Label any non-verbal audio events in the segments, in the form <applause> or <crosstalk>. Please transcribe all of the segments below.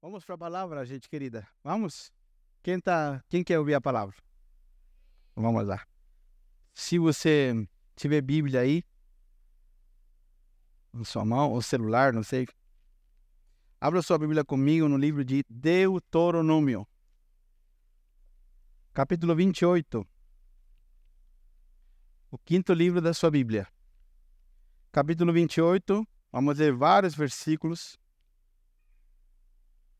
Vamos para a palavra, gente querida. Vamos? Quem, tá, quem quer ouvir a palavra? Vamos lá. Se você tiver Bíblia aí, na sua mão, ou celular, não sei. Abra sua Bíblia comigo no livro de Deuteronômio, capítulo 28. O quinto livro da sua Bíblia. Capítulo 28, vamos ler vários versículos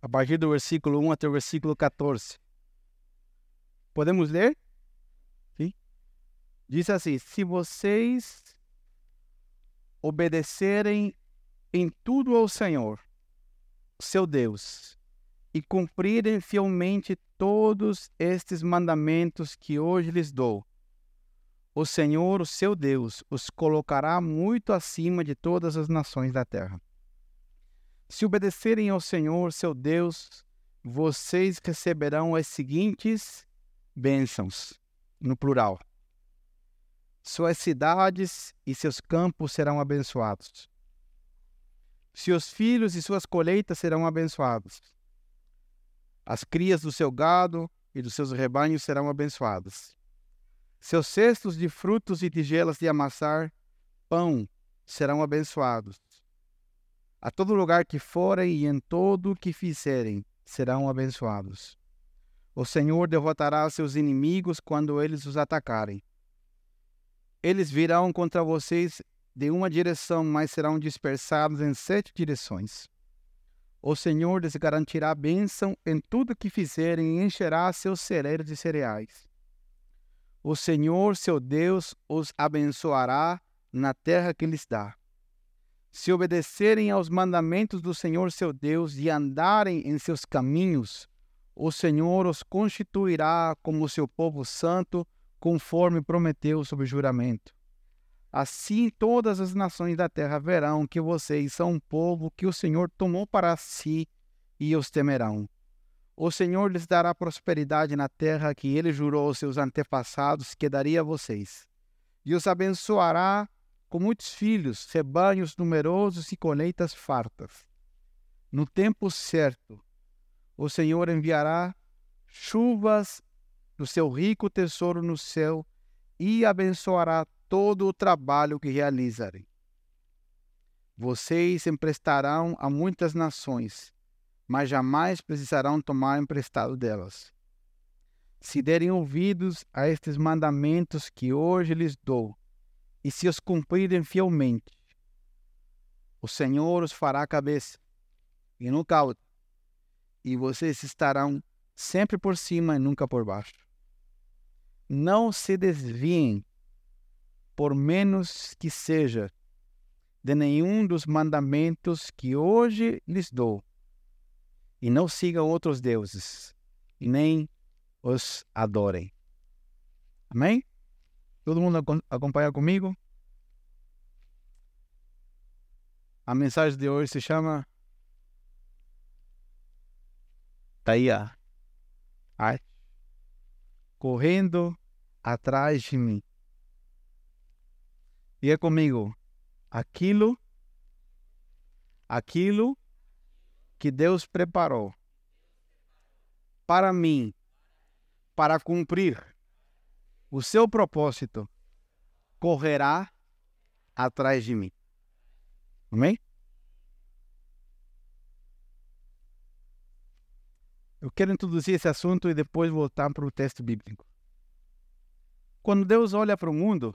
a partir do versículo 1 até o versículo 14. Podemos ler? Sim? Diz assim: Se vocês obedecerem em tudo ao Senhor, seu Deus, e cumprirem fielmente todos estes mandamentos que hoje lhes dou, o Senhor, o seu Deus, os colocará muito acima de todas as nações da terra. Se obedecerem ao Senhor, seu Deus, vocês receberão as seguintes bênçãos, no plural. Suas cidades e seus campos serão abençoados. Seus filhos e suas colheitas serão abençoados. As crias do seu gado e dos seus rebanhos serão abençoadas. Seus cestos de frutos e tigelas de amassar pão serão abençoados. A todo lugar que forem e em todo o que fizerem, serão abençoados. O Senhor derrotará seus inimigos quando eles os atacarem. Eles virão contra vocês de uma direção, mas serão dispersados em sete direções. O Senhor lhes garantirá bênção em tudo que fizerem e encherá seus celeiros de cereais. O Senhor, seu Deus, os abençoará na terra que lhes dá se obedecerem aos mandamentos do Senhor seu Deus e andarem em seus caminhos, o Senhor os constituirá como seu povo santo, conforme prometeu sob juramento. Assim todas as nações da terra verão que vocês são um povo que o Senhor tomou para si e os temerão. O Senhor lhes dará prosperidade na terra que ele jurou aos seus antepassados que daria a vocês, e os abençoará com muitos filhos, rebanhos numerosos e colheitas fartas. No tempo certo, o Senhor enviará chuvas do seu rico tesouro no céu e abençoará todo o trabalho que realizarem. Vocês emprestarão a muitas nações, mas jamais precisarão tomar emprestado delas. Se derem ouvidos a estes mandamentos que hoje lhes dou, e se os cumprirem fielmente, o Senhor os fará cabeça e não cauda, e vocês estarão sempre por cima e nunca por baixo. Não se desviem, por menos que seja, de nenhum dos mandamentos que hoje lhes dou, e não sigam outros deuses, e nem os adorem. Amém? Todo mundo acompanha comigo? A mensagem de hoje se chama Taia. Ai. Correndo atrás de mim. E é comigo. Aquilo, aquilo que Deus preparou para mim, para cumprir o seu propósito correrá atrás de mim. Amém? Eu quero introduzir esse assunto e depois voltar para o texto bíblico. Quando Deus olha para o mundo,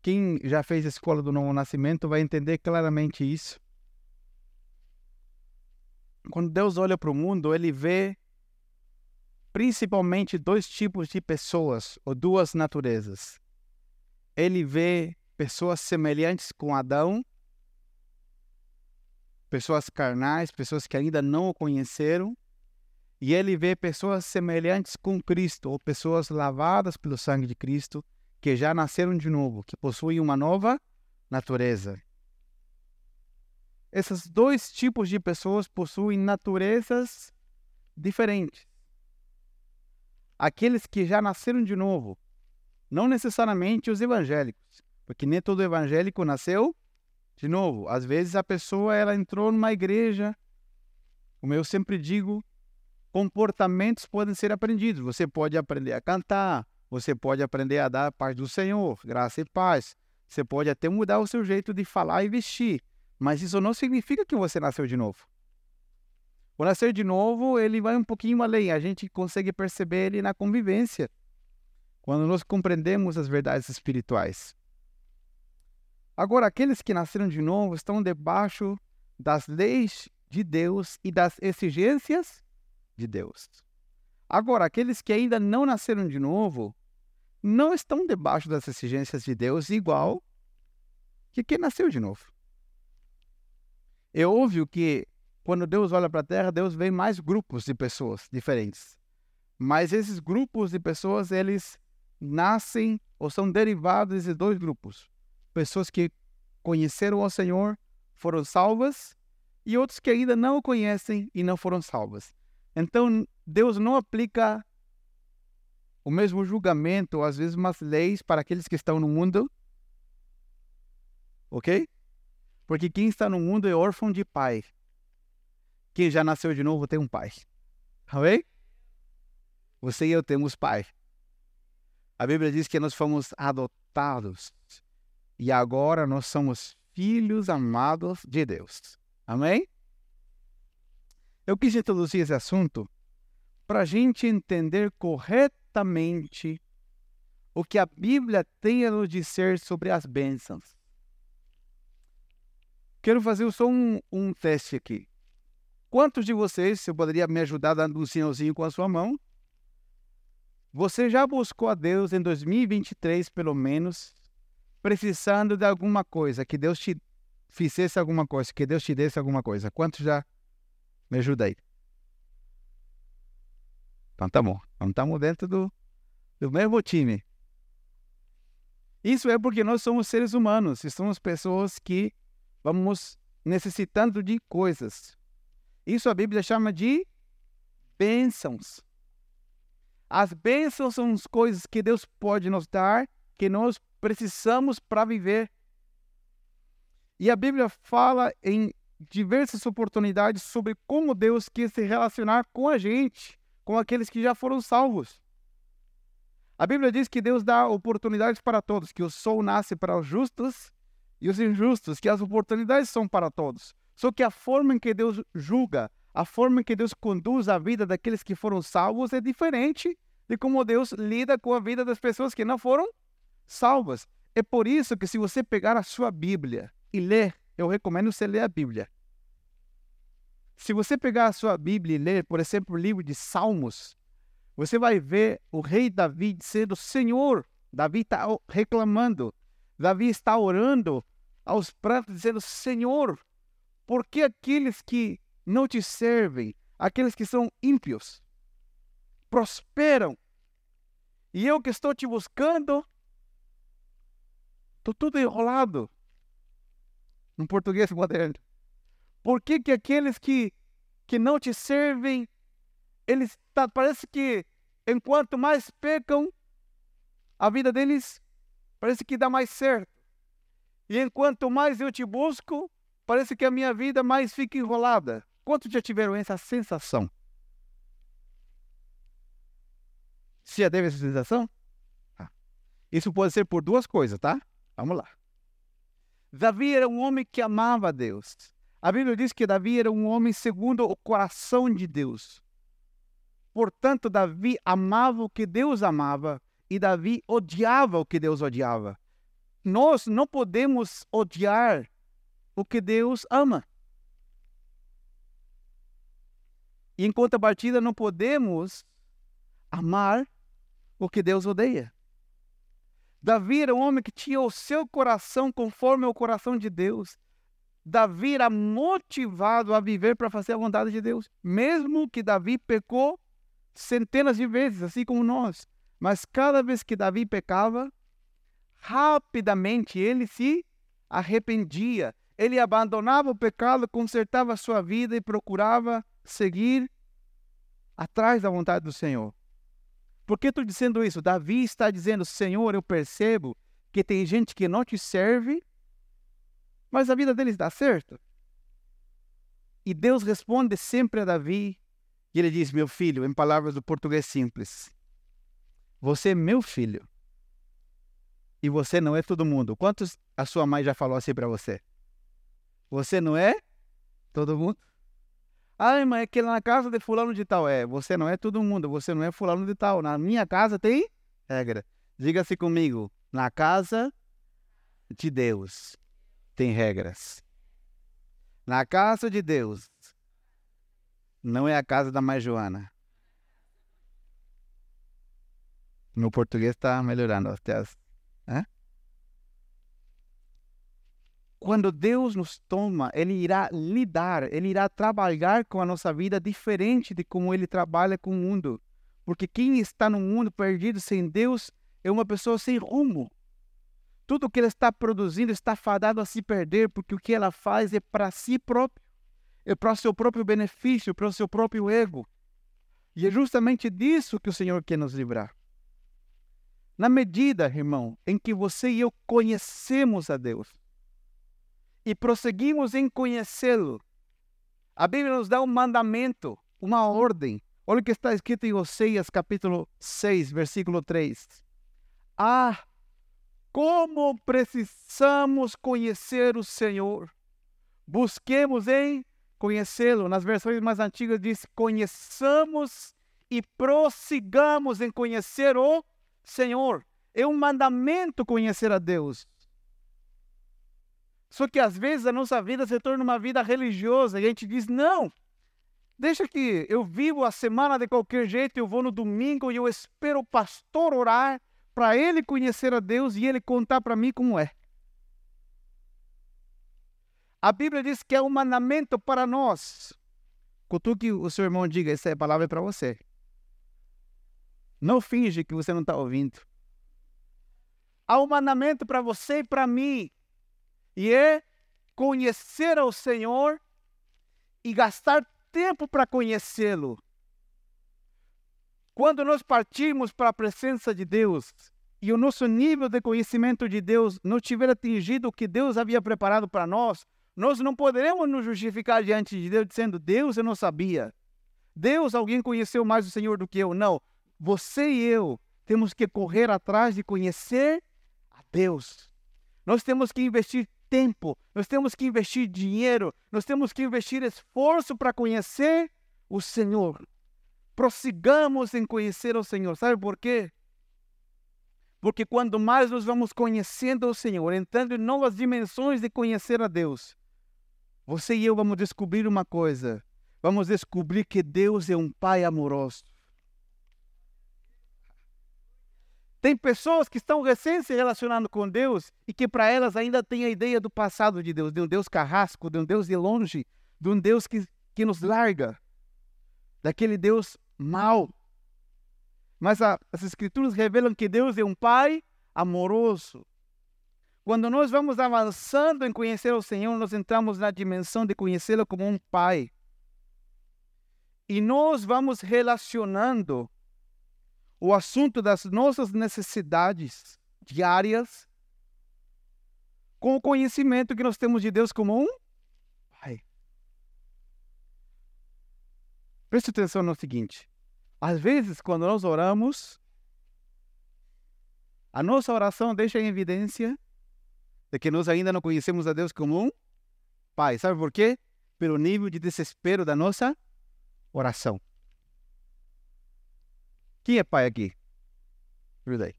quem já fez a escola do novo nascimento vai entender claramente isso. Quando Deus olha para o mundo, ele vê principalmente dois tipos de pessoas, ou duas naturezas. Ele vê pessoas semelhantes com Adão, pessoas carnais, pessoas que ainda não o conheceram, e ele vê pessoas semelhantes com Cristo, ou pessoas lavadas pelo sangue de Cristo, que já nasceram de novo, que possuem uma nova natureza. Esses dois tipos de pessoas possuem naturezas diferentes aqueles que já nasceram de novo, não necessariamente os evangélicos, porque nem todo evangélico nasceu de novo. Às vezes a pessoa ela entrou numa igreja Como eu sempre digo, comportamentos podem ser aprendidos. Você pode aprender a cantar, você pode aprender a dar a paz do Senhor, graça e paz. Você pode até mudar o seu jeito de falar e vestir, mas isso não significa que você nasceu de novo. O nascer de novo, ele vai um pouquinho além. A gente consegue perceber ele na convivência, quando nós compreendemos as verdades espirituais. Agora, aqueles que nasceram de novo estão debaixo das leis de Deus e das exigências de Deus. Agora, aqueles que ainda não nasceram de novo não estão debaixo das exigências de Deus igual que quem nasceu de novo. É óbvio que quando Deus olha para a terra, Deus vê mais grupos de pessoas diferentes. Mas esses grupos de pessoas, eles nascem ou são derivados de dois grupos. Pessoas que conheceram o Senhor, foram salvas, e outros que ainda não o conhecem e não foram salvas. Então, Deus não aplica o mesmo julgamento, ou às vezes umas leis para aqueles que estão no mundo. Ok? Porque quem está no mundo é órfão de pai. Quem já nasceu de novo tem um pai. Ok? Você e eu temos pai. A Bíblia diz que nós fomos adotados e agora nós somos filhos amados de Deus. Amém? Eu quis introduzir esse assunto para a gente entender corretamente o que a Bíblia tem a nos dizer sobre as bênçãos. Quero fazer só um, um teste aqui. Quantos de vocês, se eu poderia me ajudar dando um sinalzinho com a sua mão, você já buscou a Deus em 2023, pelo menos, precisando de alguma coisa, que Deus te fizesse alguma coisa, que Deus te desse alguma coisa? Quantos já me ajuda aí? Então tá bom. Então estamos dentro do, do mesmo time. Isso é porque nós somos seres humanos somos pessoas que vamos necessitando de coisas. Isso a Bíblia chama de bênçãos. As bênçãos são as coisas que Deus pode nos dar, que nós precisamos para viver. E a Bíblia fala em diversas oportunidades sobre como Deus quer se relacionar com a gente, com aqueles que já foram salvos. A Bíblia diz que Deus dá oportunidades para todos, que o sol nasce para os justos e os injustos, que as oportunidades são para todos. Só que a forma em que Deus julga, a forma em que Deus conduz a vida daqueles que foram salvos é diferente de como Deus lida com a vida das pessoas que não foram salvas. É por isso que se você pegar a sua Bíblia e ler, eu recomendo você ler a Bíblia. Se você pegar a sua Bíblia e ler, por exemplo, o livro de Salmos, você vai ver o rei Davi dizendo: Senhor, Davi está reclamando, Davi está orando aos prantos, dizendo: Senhor, por que aqueles que não te servem, aqueles que são ímpios, prosperam? E eu que estou te buscando, estou tudo enrolado. No português moderno. Por que, que aqueles que, que não te servem, eles tá, parece que enquanto mais pecam, a vida deles parece que dá mais certo. E enquanto mais eu te busco, Parece que a minha vida mais fica enrolada. Quantos já tiveram essa sensação? Você já teve essa sensação? Ah. Isso pode ser por duas coisas, tá? Vamos lá. Davi era um homem que amava Deus. A Bíblia diz que Davi era um homem segundo o coração de Deus. Portanto, Davi amava o que Deus amava e Davi odiava o que Deus odiava. Nós não podemos odiar o que Deus ama. E em contrapartida, não podemos amar o que Deus odeia. Davi era um homem que tinha o seu coração conforme o coração de Deus. Davi era motivado a viver para fazer a vontade de Deus, mesmo que Davi pecou centenas de vezes, assim como nós. Mas cada vez que Davi pecava, rapidamente ele se arrependia, ele abandonava o pecado, consertava sua vida e procurava seguir atrás da vontade do Senhor. Por que estou dizendo isso? Davi está dizendo: Senhor, eu percebo que tem gente que não te serve, mas a vida deles dá certo. E Deus responde sempre a Davi, e ele diz: Meu filho, em palavras do português simples, você é meu filho. E você não é todo mundo. Quantos a sua mãe já falou assim para você? Você não é todo mundo? Ai, mas é que na casa de fulano de tal é. Você não é todo mundo, você não é fulano de tal. Na minha casa tem regra. Diga-se comigo, na casa de Deus tem regras. Na casa de Deus não é a casa da mãe Joana. Meu português está melhorando até as. Hã? Quando Deus nos toma, Ele irá lidar, Ele irá trabalhar com a nossa vida diferente de como Ele trabalha com o mundo. Porque quem está no mundo perdido sem Deus é uma pessoa sem rumo. Tudo que ela está produzindo está fadado a se perder, porque o que ela faz é para si próprio, é para o seu próprio benefício, para o seu próprio ego. E é justamente disso que o Senhor quer nos livrar. Na medida, irmão, em que você e eu conhecemos a Deus e prosseguimos em conhecê-lo, a Bíblia nos dá um mandamento, uma ordem. Olha o que está escrito em Oséias capítulo 6, versículo 3. Ah, como precisamos conhecer o Senhor. Busquemos em conhecê-lo. Nas versões mais antigas diz: conheçamos e prossigamos em conhecer o Senhor. É um mandamento conhecer a Deus. Só que às vezes a nossa vida se torna uma vida religiosa e a gente diz: não, deixa que eu vivo a semana de qualquer jeito, eu vou no domingo e eu espero o pastor orar para ele conhecer a Deus e ele contar para mim como é. A Bíblia diz que é um mandamento para nós. Contudo que o seu irmão diga, essa é palavra para você. Não finge que você não está ouvindo. Há um mandamento para você e para mim. E é conhecer ao Senhor e gastar tempo para conhecê-lo. Quando nós partimos para a presença de Deus e o nosso nível de conhecimento de Deus não tiver atingido o que Deus havia preparado para nós, nós não poderemos nos justificar diante de Deus dizendo: Deus, eu não sabia. Deus, alguém conheceu mais o Senhor do que eu. Não. Você e eu temos que correr atrás de conhecer a Deus. Nós temos que investir tempo, nós temos que investir dinheiro, nós temos que investir esforço para conhecer o Senhor prossigamos em conhecer o Senhor. Sabe por quê? Porque quando mais nós vamos conhecendo o Senhor, entrando em novas dimensões de conhecer a Deus, você e eu vamos descobrir uma coisa. Vamos descobrir que Deus é um Pai amoroso. Tem pessoas que estão recém se relacionando com Deus e que para elas ainda tem a ideia do passado de Deus, de um Deus carrasco, de um Deus de longe, de um Deus que, que nos larga, daquele Deus mal. Mas a, as Escrituras revelam que Deus é um Pai amoroso. Quando nós vamos avançando em conhecer o Senhor, nós entramos na dimensão de conhecê-lo como um Pai. E nós vamos relacionando o assunto das nossas necessidades diárias com o conhecimento que nós temos de Deus como um Pai. Preste atenção no seguinte: às vezes, quando nós oramos, a nossa oração deixa em evidência de que nós ainda não conhecemos a Deus como um Pai. Sabe por quê? Pelo nível de desespero da nossa oração. Quem é pai aqui? Ajuda aí.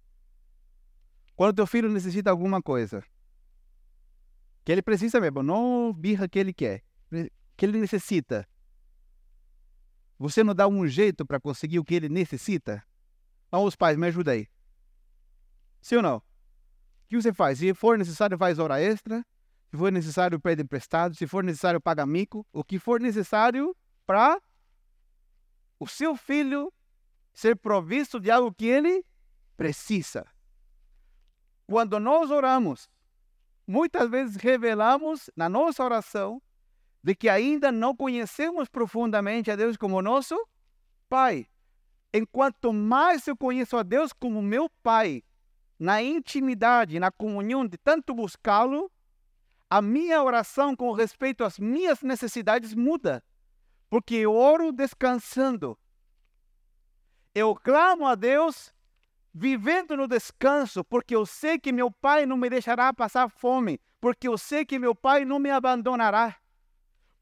Quando teu filho necessita alguma coisa, que ele precisa mesmo, não birra que ele quer, que ele necessita, você não dá um jeito para conseguir o que ele necessita? Vamos, pais, me ajuda aí. Sim ou não? O que você faz? Se for necessário, faz hora extra. Se for necessário, pede emprestado. Se for necessário, paga mico. O que for necessário para o seu filho ser provisto de algo que ele precisa. Quando nós oramos, muitas vezes revelamos na nossa oração de que ainda não conhecemos profundamente a Deus como nosso Pai. Enquanto mais eu conheço a Deus como meu Pai, na intimidade, na comunhão de tanto buscá-lo, a minha oração com respeito às minhas necessidades muda, porque eu oro descansando. Eu clamo a Deus vivendo no descanso, porque eu sei que meu Pai não me deixará passar fome, porque eu sei que meu Pai não me abandonará,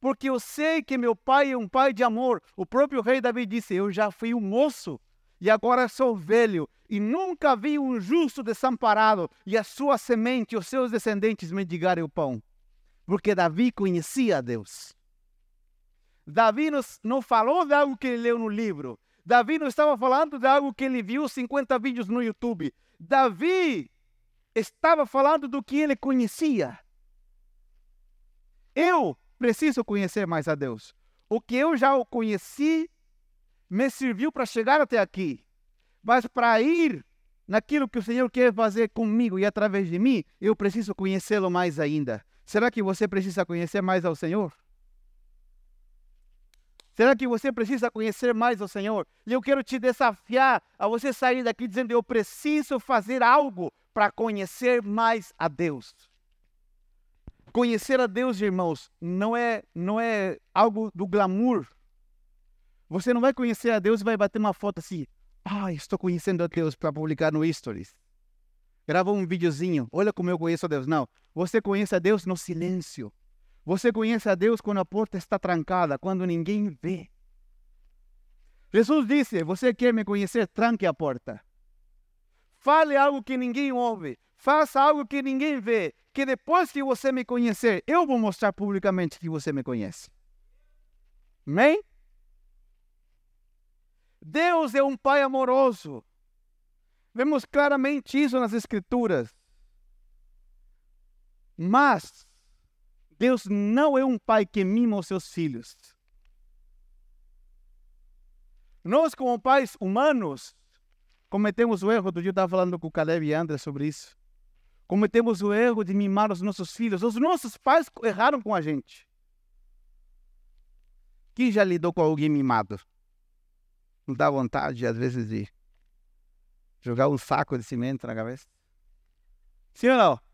porque eu sei que meu Pai é um Pai de amor. O próprio rei Davi disse: Eu já fui um moço e agora sou velho, e nunca vi um justo desamparado, e a sua semente, os seus descendentes mendigarem o pão. Porque Davi conhecia a Deus. Davi não falou de algo que ele leu no livro. Davi não estava falando de algo que ele viu 50 vídeos no YouTube. Davi estava falando do que ele conhecia. Eu preciso conhecer mais a Deus. O que eu já conheci me serviu para chegar até aqui. Mas para ir naquilo que o Senhor quer fazer comigo e através de mim, eu preciso conhecê-lo mais ainda. Será que você precisa conhecer mais ao Senhor? Será que você precisa conhecer mais o Senhor? E eu quero te desafiar a você sair daqui dizendo: eu preciso fazer algo para conhecer mais a Deus. Conhecer a Deus, irmãos, não é não é algo do glamour. Você não vai conhecer a Deus e vai bater uma foto assim: "Ah, estou conhecendo a Deus" para publicar no Stories. Grava um videozinho. Olha como eu conheço a Deus. Não, você conhece a Deus no silêncio. Você conhece a Deus quando a porta está trancada, quando ninguém vê. Jesus disse: Você quer me conhecer? Tranque a porta. Fale algo que ninguém ouve. Faça algo que ninguém vê. Que depois que você me conhecer, eu vou mostrar publicamente que você me conhece. Amém? Deus é um Pai amoroso. Vemos claramente isso nas Escrituras. Mas Deus não é um pai que mima os seus filhos. Nós, como pais humanos, cometemos o erro, do dia eu estava falando com o Caleb e André sobre isso. Cometemos o erro de mimar os nossos filhos. Os nossos pais erraram com a gente. Quem já lidou com alguém mimado? Não dá vontade, às vezes, de jogar um saco de cimento na cabeça? Sim ou não?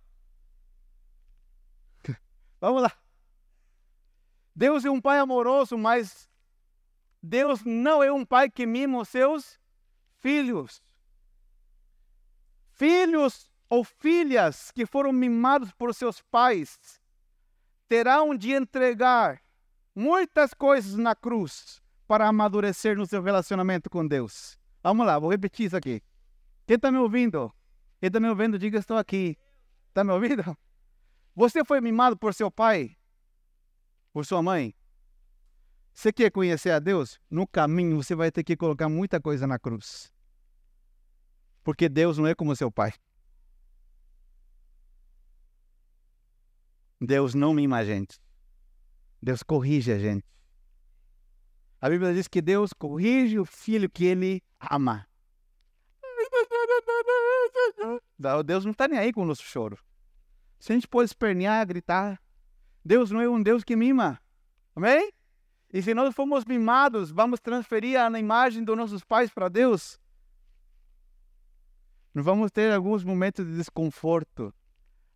Vamos lá. Deus é um pai amoroso, mas Deus não é um pai que mima os seus filhos. Filhos ou filhas que foram mimados por seus pais terão de entregar muitas coisas na cruz para amadurecer no seu relacionamento com Deus. Vamos lá, vou repetir isso aqui. Quem está me ouvindo? Quem está me ouvindo, diga estou aqui. Está me ouvindo? Você foi mimado por seu pai? Por sua mãe? Você quer conhecer a Deus? No caminho você vai ter que colocar muita coisa na cruz. Porque Deus não é como seu pai. Deus não mima a gente. Deus corrige a gente. A Bíblia diz que Deus corrige o filho que ele ama. <laughs> Deus não está nem aí com o nosso choro. Se a gente pode espernear, gritar, Deus não é um Deus que mima. Amém? E se nós formos mimados, vamos transferir a imagem dos nossos pais para Deus? Nós vamos ter alguns momentos de desconforto,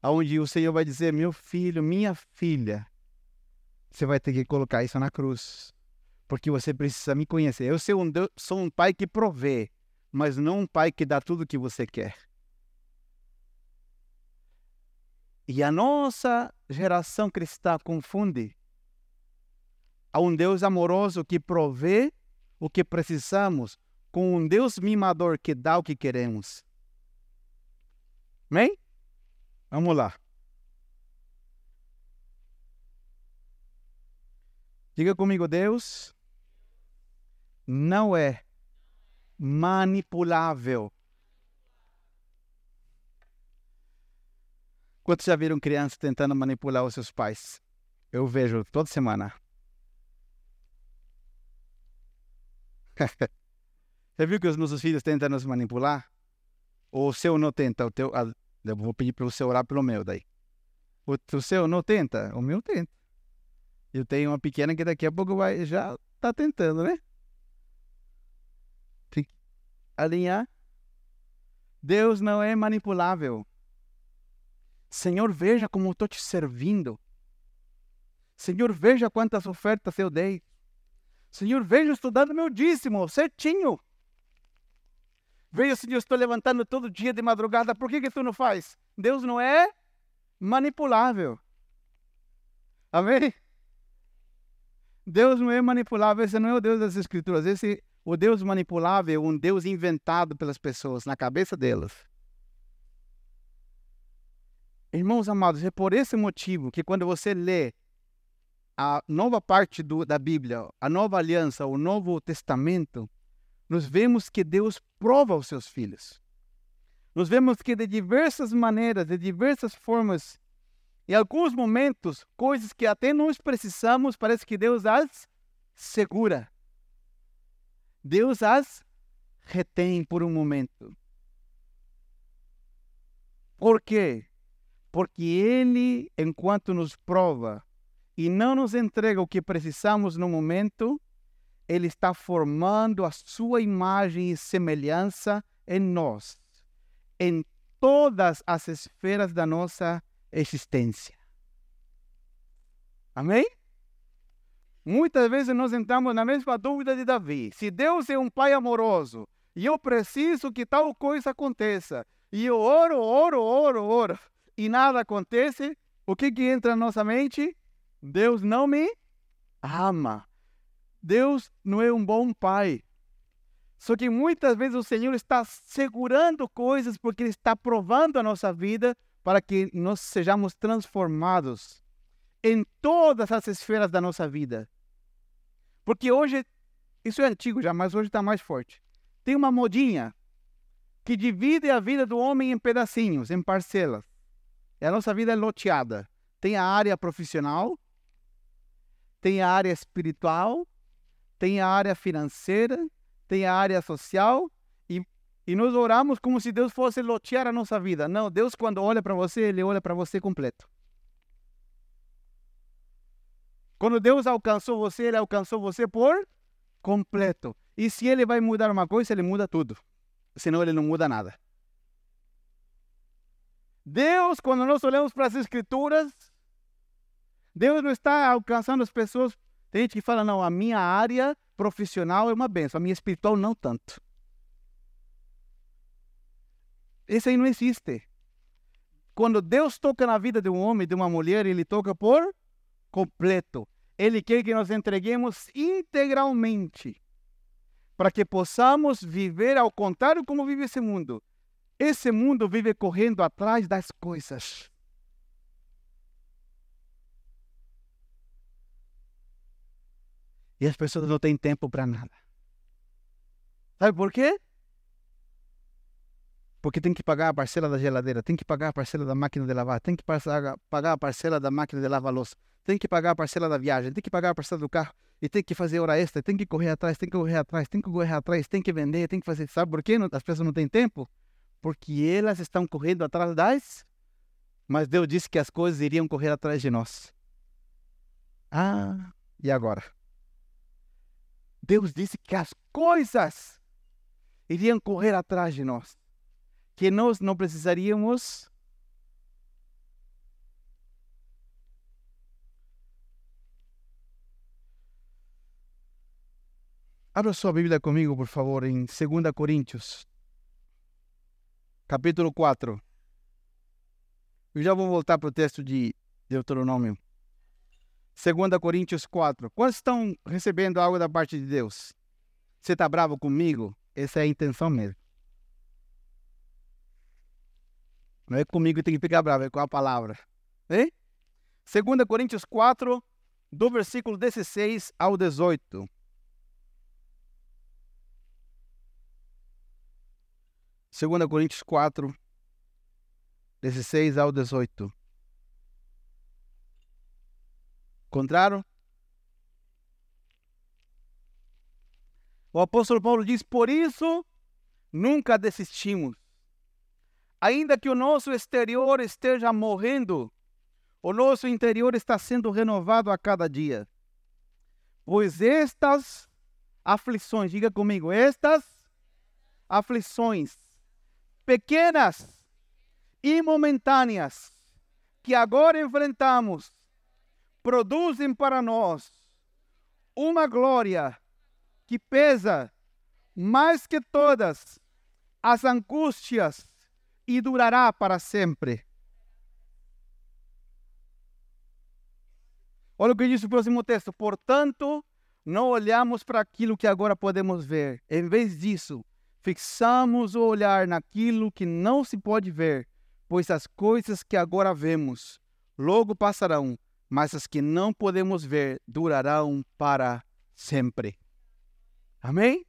onde o Senhor vai dizer: Meu filho, minha filha, você vai ter que colocar isso na cruz, porque você precisa me conhecer. Eu sou um, Deus, sou um pai que provê, mas não um pai que dá tudo o que você quer. E a nossa geração cristã confunde a um Deus amoroso que provê o que precisamos com um Deus mimador que dá o que queremos. Amém? Vamos lá. Diga comigo, Deus não é manipulável Quantos já viram crianças tentando manipular os seus pais? Eu vejo toda semana. <laughs> Você viu que os nossos filhos tentam nos manipular? Ou o seu não tenta? O teu, ah, eu vou pedir para você orar pelo meu daí. O, o seu não tenta? O meu tenta. Eu tenho uma pequena que daqui a pouco vai já tá tentando, né? Tem que alinhar. Deus não é manipulável. Senhor, veja como estou te servindo. Senhor, veja quantas ofertas eu dei. Senhor, veja, estou dando meu dízimo, certinho. Veja, Senhor, estou levantando todo dia de madrugada, por que, que tu não faz? Deus não é manipulável. Amém? Deus não é manipulável, esse não é o Deus das Escrituras. Esse, o Deus manipulável é um Deus inventado pelas pessoas, na cabeça delas. Irmãos amados, é por esse motivo que quando você lê a nova parte do, da Bíblia, a nova aliança, o Novo Testamento, nós vemos que Deus prova os seus filhos. Nós vemos que de diversas maneiras, de diversas formas, em alguns momentos, coisas que até nós precisamos, parece que Deus as segura. Deus as retém por um momento. Por quê? Porque Ele, enquanto nos prova e não nos entrega o que precisamos no momento, Ele está formando a sua imagem e semelhança em nós, em todas as esferas da nossa existência. Amém? Muitas vezes nós entramos na mesma dúvida de Davi. Se Deus é um pai amoroso e eu preciso que tal coisa aconteça, e eu oro, oro, oro, oro, e nada acontece, o que, que entra na nossa mente? Deus não me ama. Deus não é um bom pai. Só que muitas vezes o Senhor está segurando coisas porque Ele está provando a nossa vida para que nós sejamos transformados em todas as esferas da nossa vida. Porque hoje, isso é antigo já, mas hoje está mais forte. Tem uma modinha que divide a vida do homem em pedacinhos, em parcelas. E a nossa vida é loteada. Tem a área profissional, tem a área espiritual, tem a área financeira, tem a área social e nós oramos como se Deus fosse lotear a nossa vida. Não, Deus quando olha para você, Ele olha para você completo. Quando Deus alcançou você, Ele alcançou você por completo. E se Ele vai mudar uma coisa, Ele muda tudo. Senão Ele não muda nada. Deus, quando nós olhamos para as Escrituras, Deus não está alcançando as pessoas. Tem gente que fala, não, a minha área profissional é uma benção, a minha espiritual não tanto. Esse aí não existe. Quando Deus toca na vida de um homem, de uma mulher, ele toca por completo. Ele quer que nós entreguemos integralmente para que possamos viver ao contrário como vive esse mundo. Esse mundo vive correndo atrás das coisas. E as pessoas não têm tempo para nada. Sabe por quê? porque tem que pagar a parcela da geladeira, tem que pagar a parcela da máquina de lavar, tem que pagar a parcela da máquina de lavar louça, tem que pagar a parcela da viagem, tem que pagar a parcela do carro e tem que fazer hora extra, tem que correr atrás, tem que correr atrás, tem que correr atrás, tem que vender, tem que fazer. Sabe por quê as pessoas não têm tempo? Porque elas estão correndo atrás das. Mas Deus disse que as coisas iriam correr atrás de nós. Ah, e agora? Deus disse que as coisas iriam correr atrás de nós que nós não precisaríamos Abra sua Bíblia comigo, por favor, em 2 Coríntios, capítulo 4. Eu já vou voltar para o texto de Deuteronômio. 2 Coríntios 4. Quantos estão recebendo algo da parte de Deus? Você está bravo comigo? Essa é a intenção mesmo. Não é comigo que tem que ficar bravo, é com a palavra. Hein? 2 Coríntios 4, do versículo 16 ao 18. Segunda Coríntios 4, 16 ao 18. Encontraram? O apóstolo Paulo diz: Por isso nunca desistimos Ainda que o nosso exterior esteja morrendo, o nosso interior está sendo renovado a cada dia. Pois estas aflições, diga comigo, estas aflições pequenas e momentâneas que agora enfrentamos produzem para nós uma glória que pesa mais que todas as angústias e durará para sempre. Olha o que diz o próximo texto. Portanto, não olhamos para aquilo que agora podemos ver. Em vez disso, fixamos o olhar naquilo que não se pode ver, pois as coisas que agora vemos logo passarão, mas as que não podemos ver durarão para sempre. Amém?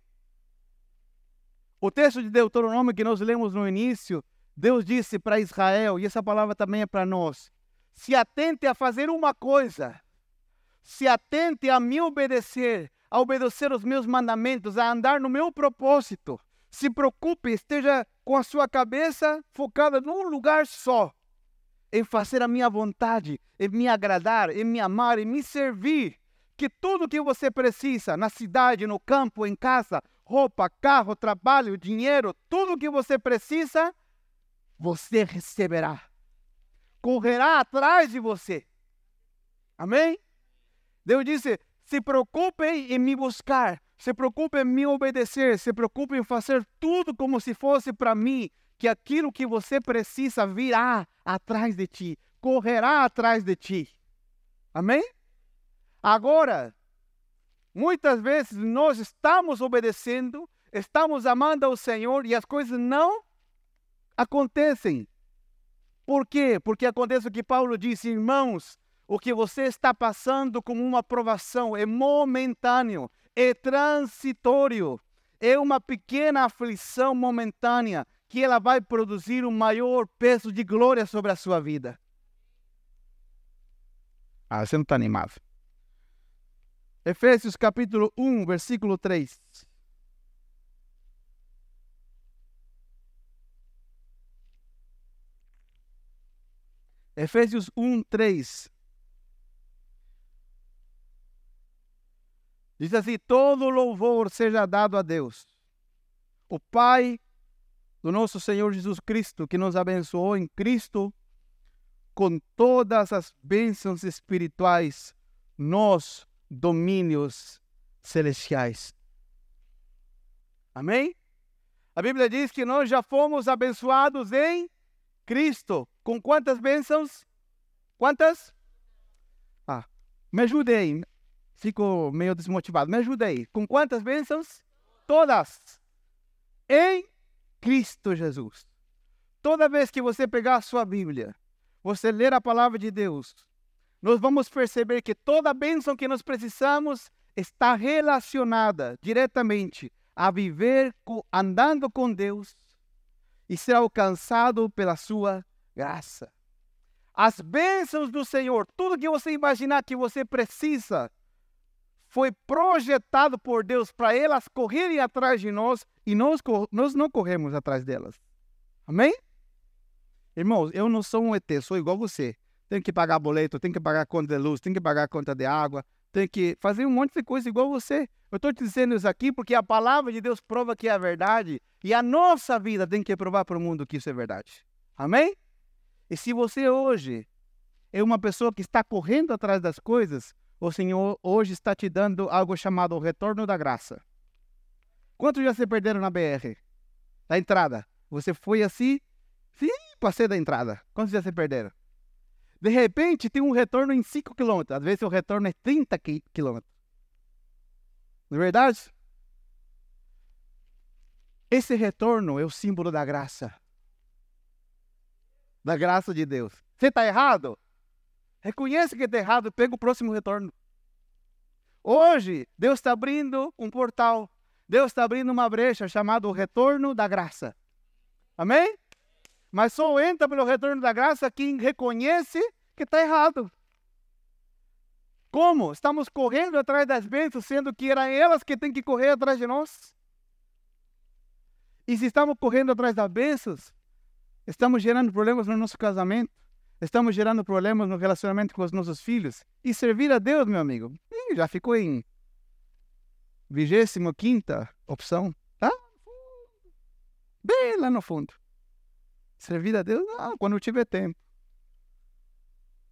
O texto de Deuteronômio que nós lemos no início, Deus disse para Israel, e essa palavra também é para nós: se atente a fazer uma coisa, se atente a me obedecer, a obedecer os meus mandamentos, a andar no meu propósito. Se preocupe, esteja com a sua cabeça focada num lugar só, em fazer a minha vontade, em me agradar, em me amar, em me servir. Que tudo que você precisa, na cidade, no campo, em casa, roupa, carro, trabalho, dinheiro, tudo que você precisa, você receberá. Correrá atrás de você. Amém? Deus disse: se preocupem em me buscar, se preocupem em me obedecer, se preocupem em fazer tudo como se fosse para mim, que aquilo que você precisa virá atrás de ti, correrá atrás de ti. Amém? Agora, muitas vezes nós estamos obedecendo, estamos amando ao Senhor e as coisas não acontecem. Por quê? Porque acontece o que Paulo disse, irmãos, o que você está passando como uma provação é momentâneo, é transitório, é uma pequena aflição momentânea que ela vai produzir um maior peso de glória sobre a sua vida. Ah, você não está animado. Efésios capítulo 1, versículo 3. Efésios 1, 3. Diz assim: todo louvor seja dado a Deus, o Pai do nosso Senhor Jesus Cristo, que nos abençoou em Cristo com todas as bênçãos espirituais nos domínios celestiais. Amém? A Bíblia diz que nós já fomos abençoados em Cristo. Com quantas bênçãos? Quantas? Ah, me ajudem. Fico meio desmotivado. Me ajuda aí. Com quantas bênçãos? Todas. Em Cristo Jesus. Toda vez que você pegar a sua Bíblia, você ler a palavra de Deus, nós vamos perceber que toda bênção que nós precisamos está relacionada diretamente a viver andando com Deus e ser alcançado pela sua graça. As bênçãos do Senhor, tudo que você imaginar que você precisa, foi projetado por Deus para elas correrem atrás de nós e nós, nós não corremos atrás delas. Amém? Irmãos, eu não sou um ET, sou igual você. Tenho que pagar boleto, tenho que pagar conta de luz, tenho que pagar conta de água, tenho que fazer um monte de coisa igual você. Eu estou te dizendo isso aqui porque a palavra de Deus prova que é a verdade e a nossa vida tem que provar para o mundo que isso é verdade. Amém? E se você hoje é uma pessoa que está correndo atrás das coisas, o Senhor hoje está te dando algo chamado retorno da graça. Quantos já se perderam na BR? Na entrada. Você foi assim, sim, passei da entrada. Quantos já se perderam? De repente, tem um retorno em 5 km. Às vezes o retorno é 30 km. Não é verdade? Esse retorno é o símbolo da graça. Da graça de Deus. Você está errado? Reconhece que está errado e pega o próximo retorno. Hoje, Deus está abrindo um portal. Deus está abrindo uma brecha chamada o retorno da graça. Amém? Mas só entra pelo retorno da graça quem reconhece que está errado. Como? Estamos correndo atrás das bênçãos, sendo que eram elas que têm que correr atrás de nós. E se estamos correndo atrás das bênçãos, estamos gerando problemas no nosso casamento. Estamos gerando problemas no relacionamento com os nossos filhos. E servir a Deus, meu amigo, já ficou em 25 opção, tá? Bem lá no fundo. Servir a Deus ah, quando tiver tempo.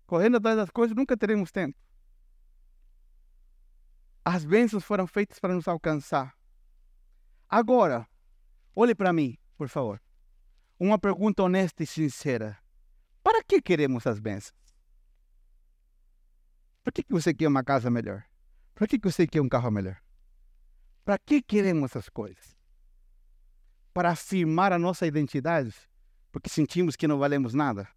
correndo atrás das coisas, nunca teremos tempo. As bênçãos foram feitas para nos alcançar. Agora, olhe para mim, por favor. Uma pergunta honesta e sincera. Para que queremos as bênçãos? Para que você quer uma casa melhor? Para que você quer um carro melhor? Para que queremos essas coisas? Para afirmar a nossa identidade? Porque sentimos que não valemos nada?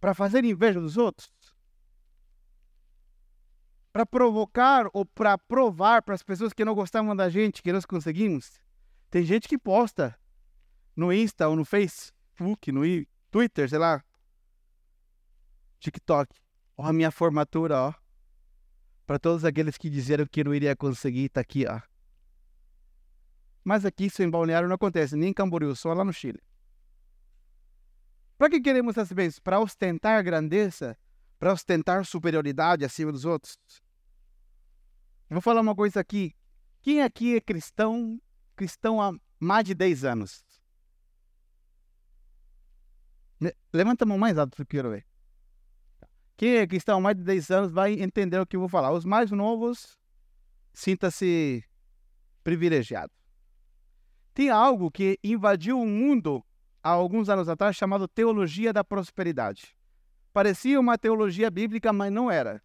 Para fazer inveja dos outros? Para provocar ou para provar para as pessoas que não gostavam da gente que nós conseguimos? Tem gente que posta no Insta ou no Facebook, no Twitter, sei lá, TikTok. Ó, a minha formatura, ó. Para todos aqueles que disseram que não iria conseguir, tá aqui, ó. Mas aqui isso em Balneário não acontece, nem em Camboriú, só lá no Chile. Para que queremos essas bênçãos? Para ostentar grandeza? Para ostentar superioridade acima dos outros? vou falar uma coisa aqui. Quem aqui é cristão, cristão há mais de 10 anos? Levanta a mão mais alto que eu quero ver. Quem é cristão há mais de 10 anos vai entender o que eu vou falar. Os mais novos, sinta-se privilegiado. Tem algo que invadiu o mundo há alguns anos atrás chamado teologia da prosperidade. Parecia uma teologia bíblica, mas não era.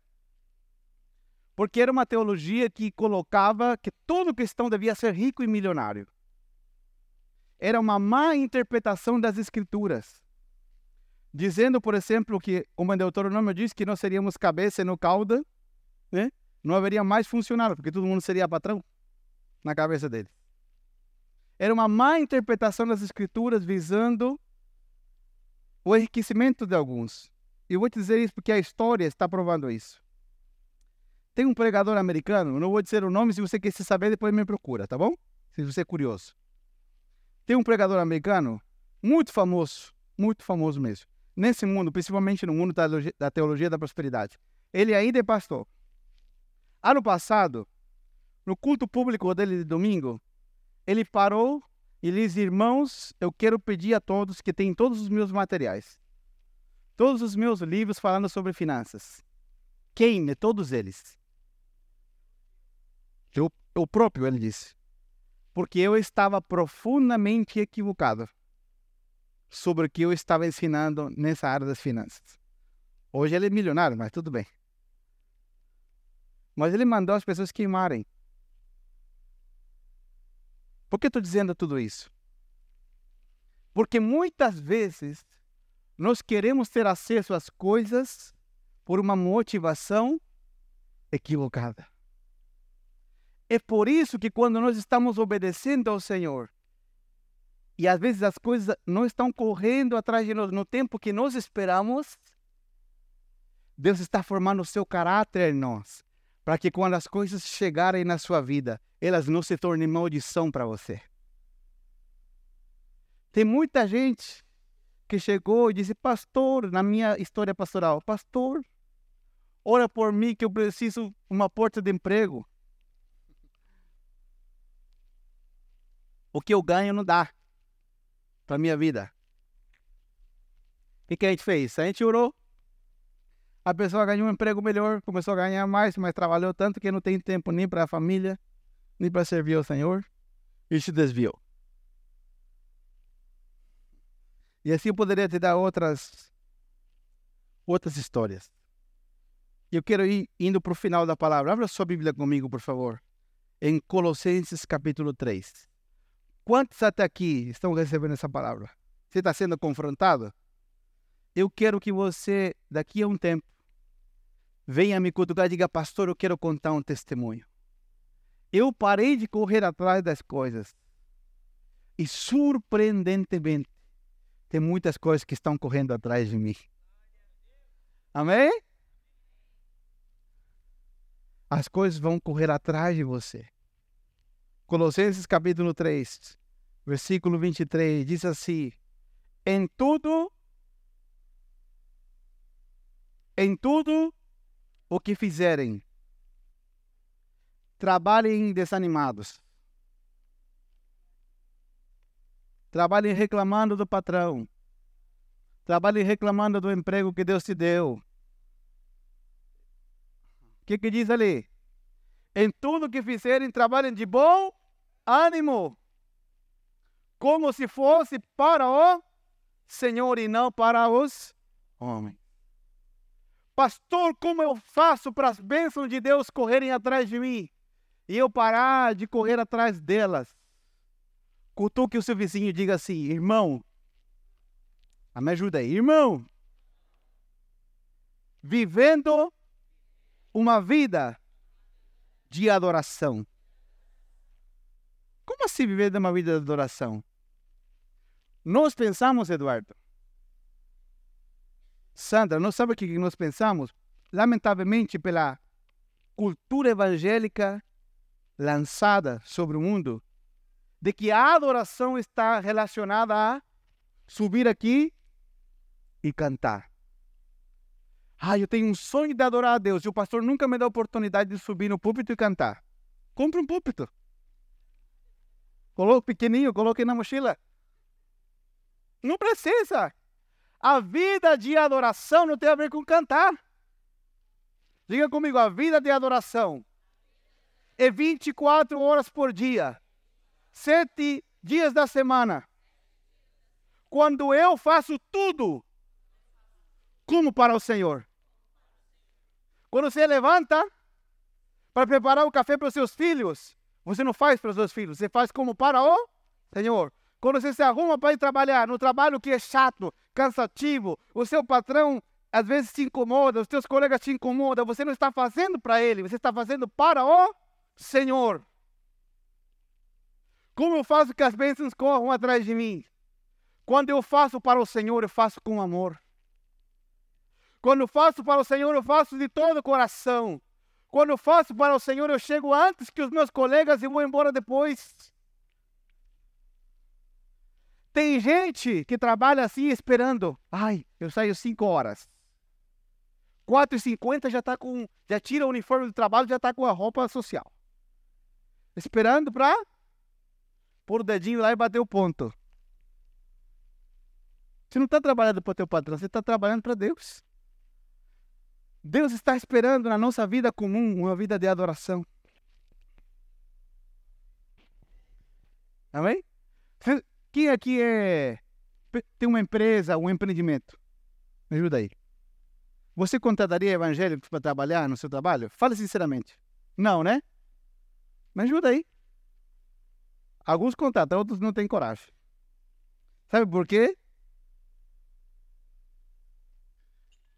Porque era uma teologia que colocava que todo cristão devia ser rico e milionário. Era uma má interpretação das escrituras dizendo, por exemplo, que, como em Deuteronômio diz, que nós seríamos cabeça não cauda, né? não haveria mais funcionário, porque todo mundo seria patrão na cabeça dele. Era uma má interpretação das escrituras visando o enriquecimento de alguns. Eu vou te dizer isso porque a história está provando isso. Tem um pregador americano, não vou dizer o nome, se você quiser saber, depois me procura, tá bom? Se você é curioso. Tem um pregador americano muito famoso, muito famoso mesmo nesse mundo, principalmente no mundo da teologia da prosperidade. Ele ainda é pastor. Ano passado, no culto público dele de domingo, ele parou e disse: Irmãos, eu quero pedir a todos que têm todos os meus materiais, todos os meus livros falando sobre finanças. Queime todos eles. Eu próprio, ele disse. Porque eu estava profundamente equivocado sobre o que eu estava ensinando nessa área das finanças. Hoje ele é milionário, mas tudo bem. Mas ele mandou as pessoas queimarem. Por que estou dizendo tudo isso? Porque muitas vezes nós queremos ter acesso às coisas por uma motivação equivocada. É por isso que quando nós estamos obedecendo ao Senhor, e às vezes as coisas não estão correndo atrás de nós no tempo que nós esperamos. Deus está formando o seu caráter em nós, para que quando as coisas chegarem na sua vida, elas não se tornem maldição para você. Tem muita gente que chegou e disse: Pastor, na minha história pastoral, Pastor, ora por mim que eu preciso uma porta de emprego. O que eu ganho não dá para minha vida. O que, que a gente fez? A gente orou. A pessoa ganhou um emprego melhor, começou a ganhar mais, mas trabalhou tanto que não tem tempo nem para a família, nem para servir ao Senhor, e se desviou. E assim eu poderia te dar outras outras histórias. Eu quero ir indo para o final da palavra. Abra sua Bíblia comigo, por favor. Em Colossenses capítulo 3. Quantos até aqui estão recebendo essa palavra? Você está sendo confrontado? Eu quero que você, daqui a um tempo, venha me cutucar e diga, pastor, eu quero contar um testemunho. Eu parei de correr atrás das coisas. E surpreendentemente, tem muitas coisas que estão correndo atrás de mim. Amém? As coisas vão correr atrás de você. Colossenses capítulo 3, versículo 23, diz assim: Em tudo, em tudo o que fizerem, trabalhem desanimados. Trabalhem reclamando do patrão. Trabalhe reclamando do emprego que Deus te deu. O que, que diz ali? Em tudo que fizerem, trabalhem de bom ânimo, como se fosse para o Senhor e não para os homens. Pastor, como eu faço para as bênçãos de Deus correrem atrás de mim e eu parar de correr atrás delas? Cutuque o seu vizinho e diga assim: irmão, me ajuda aí, irmão. Vivendo uma vida de adoração. Como assim viver uma vida de adoração? Nós pensamos, Eduardo. Sandra, não sabe o que nós pensamos? Lamentavelmente, pela cultura evangélica lançada sobre o mundo, de que a adoração está relacionada a subir aqui e cantar. Ah, eu tenho um sonho de adorar a Deus e o pastor nunca me dá a oportunidade de subir no púlpito e cantar. Compre um púlpito. Coloque pequenininho, coloque na mochila. Não precisa. A vida de adoração não tem a ver com cantar. Diga comigo, a vida de adoração é 24 horas por dia, sete dias da semana. Quando eu faço tudo como para o Senhor. Quando você levanta para preparar o café para os seus filhos, você não faz para os seus filhos, você faz como para o Senhor. Quando você se arruma para ir trabalhar, no trabalho que é chato, cansativo, o seu patrão às vezes te incomoda, os seus colegas te incomodam, você não está fazendo para ele, você está fazendo para o Senhor. Como eu faço que as bênçãos corram atrás de mim? Quando eu faço para o Senhor, eu faço com amor. Quando faço para o Senhor, eu faço de todo o coração. Quando faço para o Senhor, eu chego antes que os meus colegas e vou embora depois. Tem gente que trabalha assim esperando. Ai, eu saio 5 horas. 4h50 já tá com. Já tira o uniforme do trabalho, já está com a roupa social. Esperando para pôr o dedinho lá e bater o ponto. Você não está trabalhando para o teu patrão, você está trabalhando para Deus. Deus está esperando na nossa vida comum uma vida de adoração. Amém? Quem aqui é tem uma empresa, um empreendimento? Me ajuda aí. Você contrataria evangélicos para trabalhar no seu trabalho? Fale sinceramente. Não, né? Me ajuda aí. Alguns contratam, outros não têm coragem. Sabe por quê?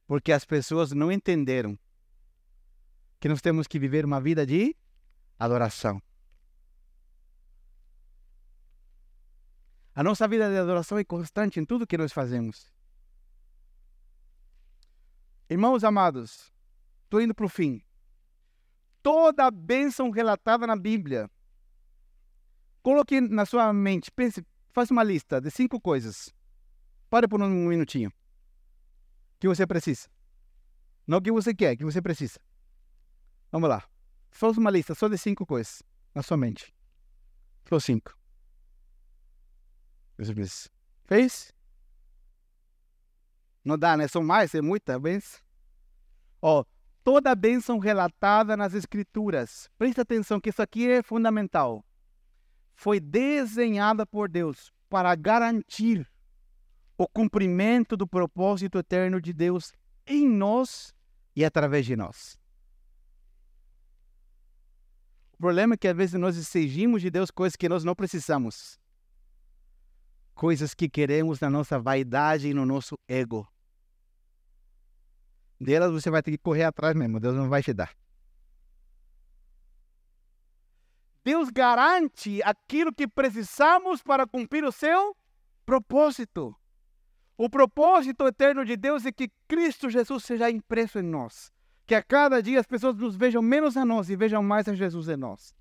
Porque as pessoas não entenderam que nós temos que viver uma vida de adoração. A nossa vida de adoração é constante em tudo que nós fazemos. Irmãos amados, estou indo para o fim. Toda a bênção relatada na Bíblia, coloque na sua mente, pense, faça uma lista de cinco coisas. Pare por um minutinho que você precisa. Não que você quer, que você precisa. Vamos lá. Faz uma lista só de cinco coisas na sua mente. Só cinco. Você precisa. Fez? Não dá, né? São mais, é muita bênção. Ó, toda a relatada nas Escrituras. Presta atenção que isso aqui é fundamental. Foi desenhada por Deus para garantir o cumprimento do propósito eterno de Deus em nós e através de nós. O problema é que às vezes nós exigimos de Deus coisas que nós não precisamos. Coisas que queremos na nossa vaidade e no nosso ego. Delas você vai ter que correr atrás mesmo, Deus não vai te dar. Deus garante aquilo que precisamos para cumprir o seu propósito. O propósito eterno de Deus é que Cristo Jesus seja impresso em nós. Que a cada dia as pessoas nos vejam menos a nós e vejam mais a Jesus em nós.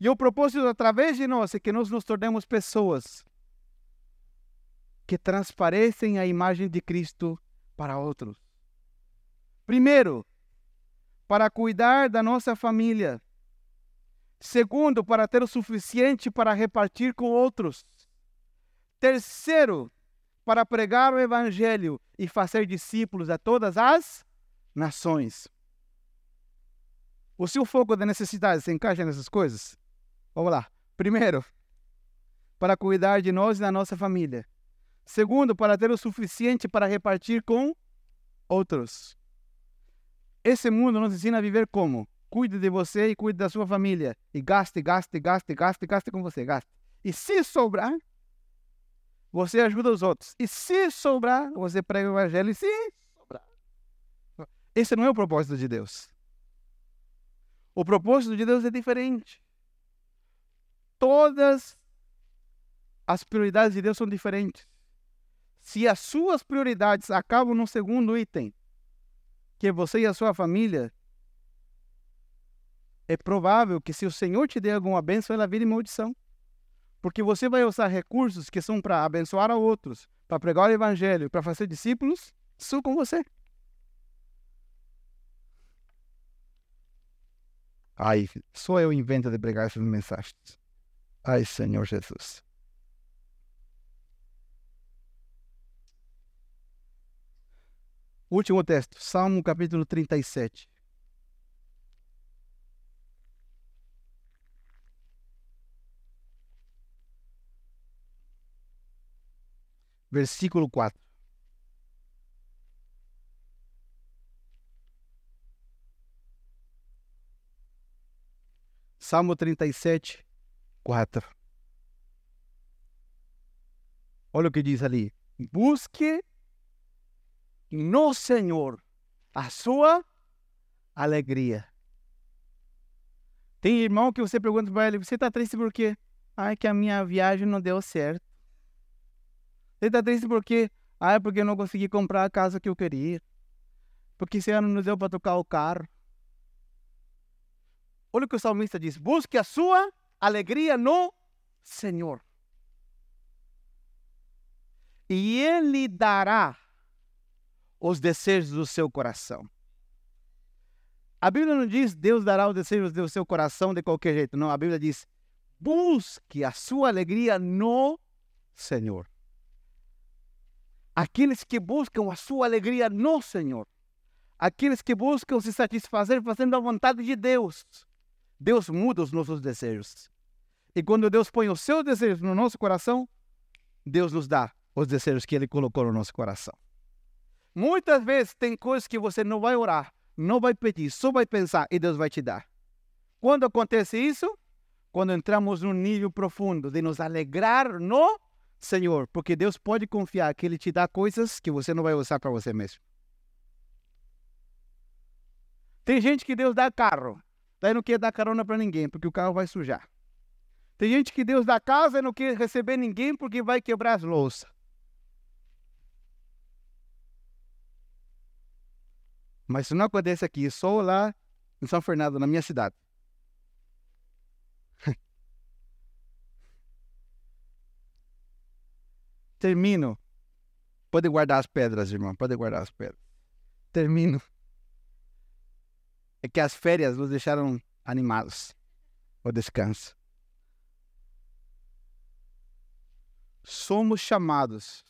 E o propósito através de nós é que nós nos tornemos pessoas que transparecem a imagem de Cristo para outros. Primeiro, para cuidar da nossa família. Segundo, para ter o suficiente para repartir com outros. Terceiro, para pregar o evangelho e fazer discípulos a todas as nações. O seu foco da necessidade se encaixa nessas coisas? Vamos lá. Primeiro, para cuidar de nós e da nossa família. Segundo, para ter o suficiente para repartir com outros. Esse mundo nos ensina a viver como? Cuide de você e cuide da sua família. E gaste, gaste, gaste, gaste, gaste com você, gaste. E se sobrar, você ajuda os outros. E se sobrar, você prega o evangelho. E se sobrar. Esse não é o propósito de Deus. O propósito de Deus é diferente. Todas as prioridades de Deus são diferentes. Se as suas prioridades acabam no segundo item, que é você e a sua família, é provável que se o Senhor te der alguma bênção, ela vire maldição. Porque você vai usar recursos que são para abençoar a outros, para pregar o evangelho, para fazer discípulos, são com você. Ai, só eu invento de pregar essas mensagens. Ai, Senhor Jesus. Último texto, Salmo capítulo 37. Versículo 4. Salmo 37, 4. Olha o que diz ali. Busque no Senhor a sua alegria. Tem irmão que você pergunta para ele: Você está triste por quê? Ai, que a minha viagem não deu certo. Você está triste por quê? Ai, porque eu não consegui comprar a casa que eu queria. Porque esse ano não deu para tocar o carro. Olha o que o salmista diz: Busque a sua alegria no Senhor. E Ele dará os desejos do seu coração. A Bíblia não diz Deus dará os desejos do seu coração de qualquer jeito. Não, a Bíblia diz busque a sua alegria no Senhor. Aqueles que buscam a sua alegria no Senhor. Aqueles que buscam se satisfazer fazendo a vontade de Deus. Deus muda os nossos desejos. E quando Deus põe os seus desejos no nosso coração, Deus nos dá os desejos que Ele colocou no nosso coração. Muitas vezes tem coisas que você não vai orar, não vai pedir, só vai pensar e Deus vai te dar. Quando acontece isso? Quando entramos num nível profundo de nos alegrar no Senhor, porque Deus pode confiar que Ele te dá coisas que você não vai usar para você mesmo. Tem gente que Deus dá carro, daí não quer dar carona para ninguém, porque o carro vai sujar. Tem gente que Deus dá casa e não quer receber ninguém porque vai quebrar as louças. Mas isso não acontece aqui, só lá em São Fernando, na minha cidade. Termino. Pode guardar as pedras, irmão. Pode guardar as pedras. Termino. É que as férias nos deixaram animados. O descanso. Somos chamados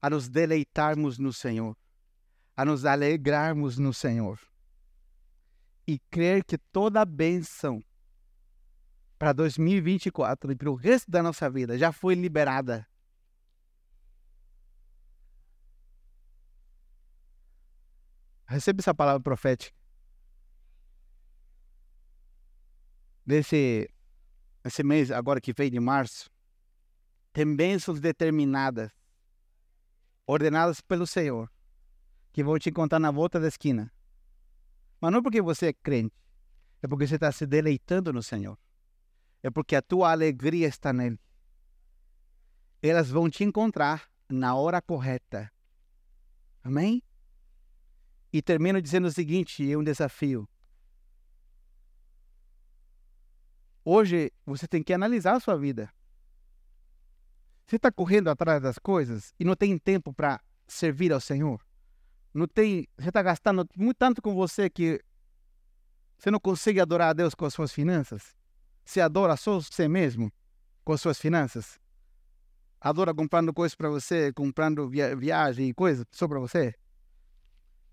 a nos deleitarmos no Senhor a nos alegrarmos no Senhor e crer que toda a bênção para 2024 e para o resto da nossa vida já foi liberada. Recebe essa palavra profética. Nesse, nesse mês, agora que veio de março, tem bênçãos determinadas, ordenadas pelo Senhor que vou te contar na volta da esquina. Mas não porque você é crente, é porque você está se deleitando no Senhor. É porque a tua alegria está nele. Elas vão te encontrar na hora correta. Amém? E termino dizendo o seguinte: é um desafio. Hoje você tem que analisar a sua vida. Você está correndo atrás das coisas e não tem tempo para servir ao Senhor? não tem, você está gastando muito tanto com você que você não consegue adorar a Deus com as suas finanças? Você adora só você mesmo com as suas finanças? Adora comprando coisas para você, comprando via viagem e coisas só para você?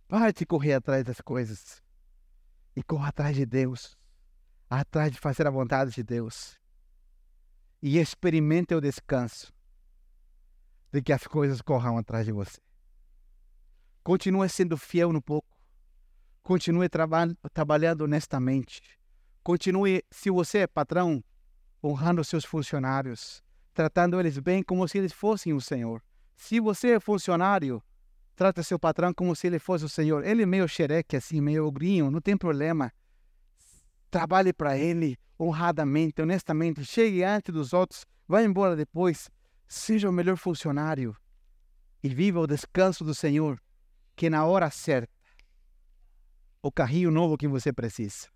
Vai te correr atrás das coisas. E corra atrás de Deus. Atrás de fazer a vontade de Deus. E experimente o descanso de que as coisas corram atrás de você. Continue sendo fiel no pouco. Continue traba trabalhando honestamente. Continue, se você é patrão, honrando seus funcionários, tratando eles bem como se eles fossem o Senhor. Se você é funcionário, trata seu patrão como se ele fosse o Senhor. Ele é meio xereque, assim, meio ogrinho, não tem problema. Trabalhe para ele honradamente, honestamente. Chegue antes dos outros, vá embora depois. Seja o melhor funcionário e viva o descanso do Senhor, que na hora certa, o carrinho novo que você precisa,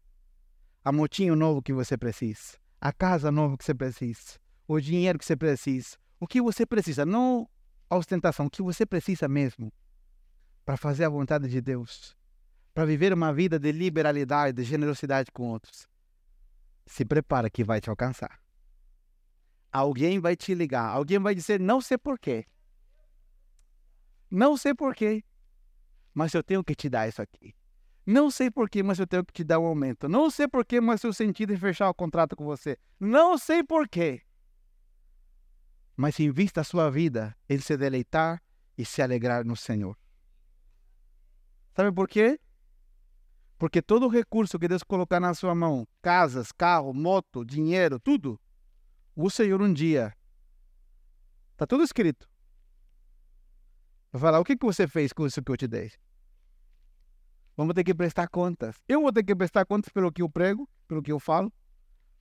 a motinho novo que você precisa, a casa nova que você precisa, o dinheiro que você precisa, o que você precisa, não a ostentação, o que você precisa mesmo para fazer a vontade de Deus, para viver uma vida de liberalidade, de generosidade com outros. Se prepara que vai te alcançar. Alguém vai te ligar, alguém vai dizer, não sei porquê. Não sei porquê, mas eu tenho que te dar isso aqui. Não sei porquê, mas eu tenho que te dar um aumento. Não sei porquê, mas eu sentido em fechar o contrato com você. Não sei porquê. Mas invista a sua vida em se deleitar e se alegrar no Senhor. Sabe por quê? Porque todo recurso que Deus colocar na sua mão, casas, carro, moto, dinheiro, tudo, o Senhor um dia. Está tudo escrito. Vai falar, o que, que você fez com isso que eu te dei? Vamos ter que prestar contas. Eu vou ter que prestar contas pelo que eu prego, pelo que eu falo.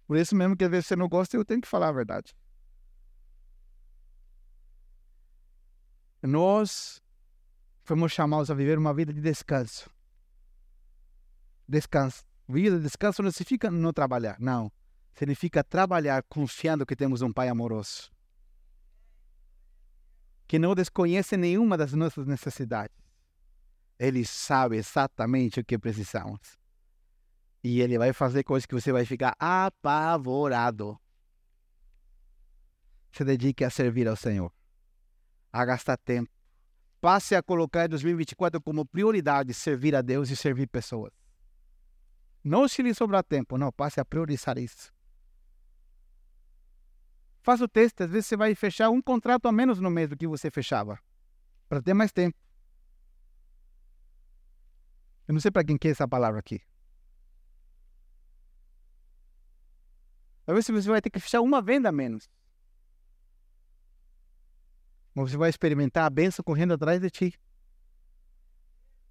Por isso mesmo que às vezes você não gosta, eu tenho que falar a verdade. Nós fomos chamados a viver uma vida de descanso. Descanso. Vida de descanso não significa não trabalhar, não significa trabalhar confiando que temos um Pai amoroso, que não desconhece nenhuma das nossas necessidades. Ele sabe exatamente o que precisamos. E ele vai fazer coisas que você vai ficar apavorado. Se dedique a servir ao Senhor, a gastar tempo. Passe a colocar em 2024 como prioridade servir a Deus e servir pessoas. Não se lhe sobrar tempo, não, passe a priorizar isso. Faça o teste, às vezes você vai fechar um contrato a menos no mês do que você fechava, para ter mais tempo. Eu não sei para quem que é essa palavra aqui. Vezes você vai ter que fechar uma venda a menos. Mas você vai experimentar a benção correndo atrás de ti.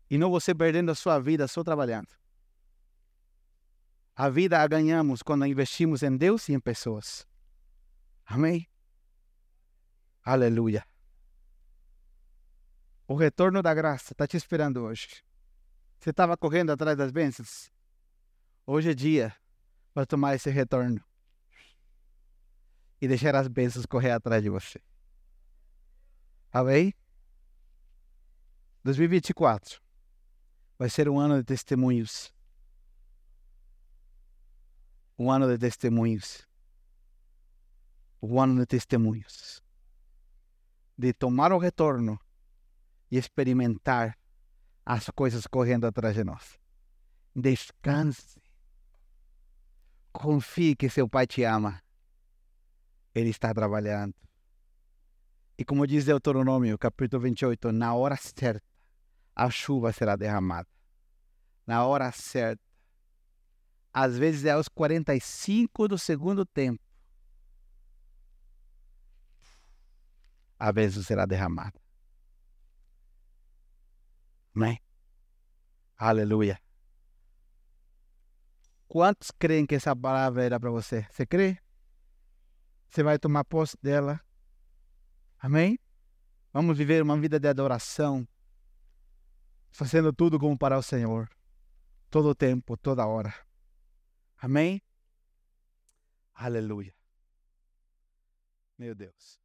E não você perdendo a sua vida só trabalhando. A vida a ganhamos quando investimos em Deus e em pessoas. Amém? Aleluia. O retorno da graça está te esperando hoje. Você estava correndo atrás das bênçãos? Hoje é dia para tomar esse retorno e deixar as bênçãos correr atrás de você. Amém? 2024 vai ser um ano de testemunhos. Um ano de testemunhos o ano de testemunhos, de tomar o retorno e experimentar as coisas correndo atrás de nós. Descanse. Confie que seu Pai te ama. Ele está trabalhando. E como diz Deuteronômio, capítulo 28, na hora certa, a chuva será derramada. Na hora certa. Às vezes é aos 45 do segundo tempo a bênção será derramada. Amém? Aleluia. Quantos creem que essa palavra era para você? Você crê? Você vai tomar posse dela? Amém? Vamos viver uma vida de adoração, fazendo tudo como para o Senhor, todo o tempo, toda hora. Amém? Aleluia. Meu Deus.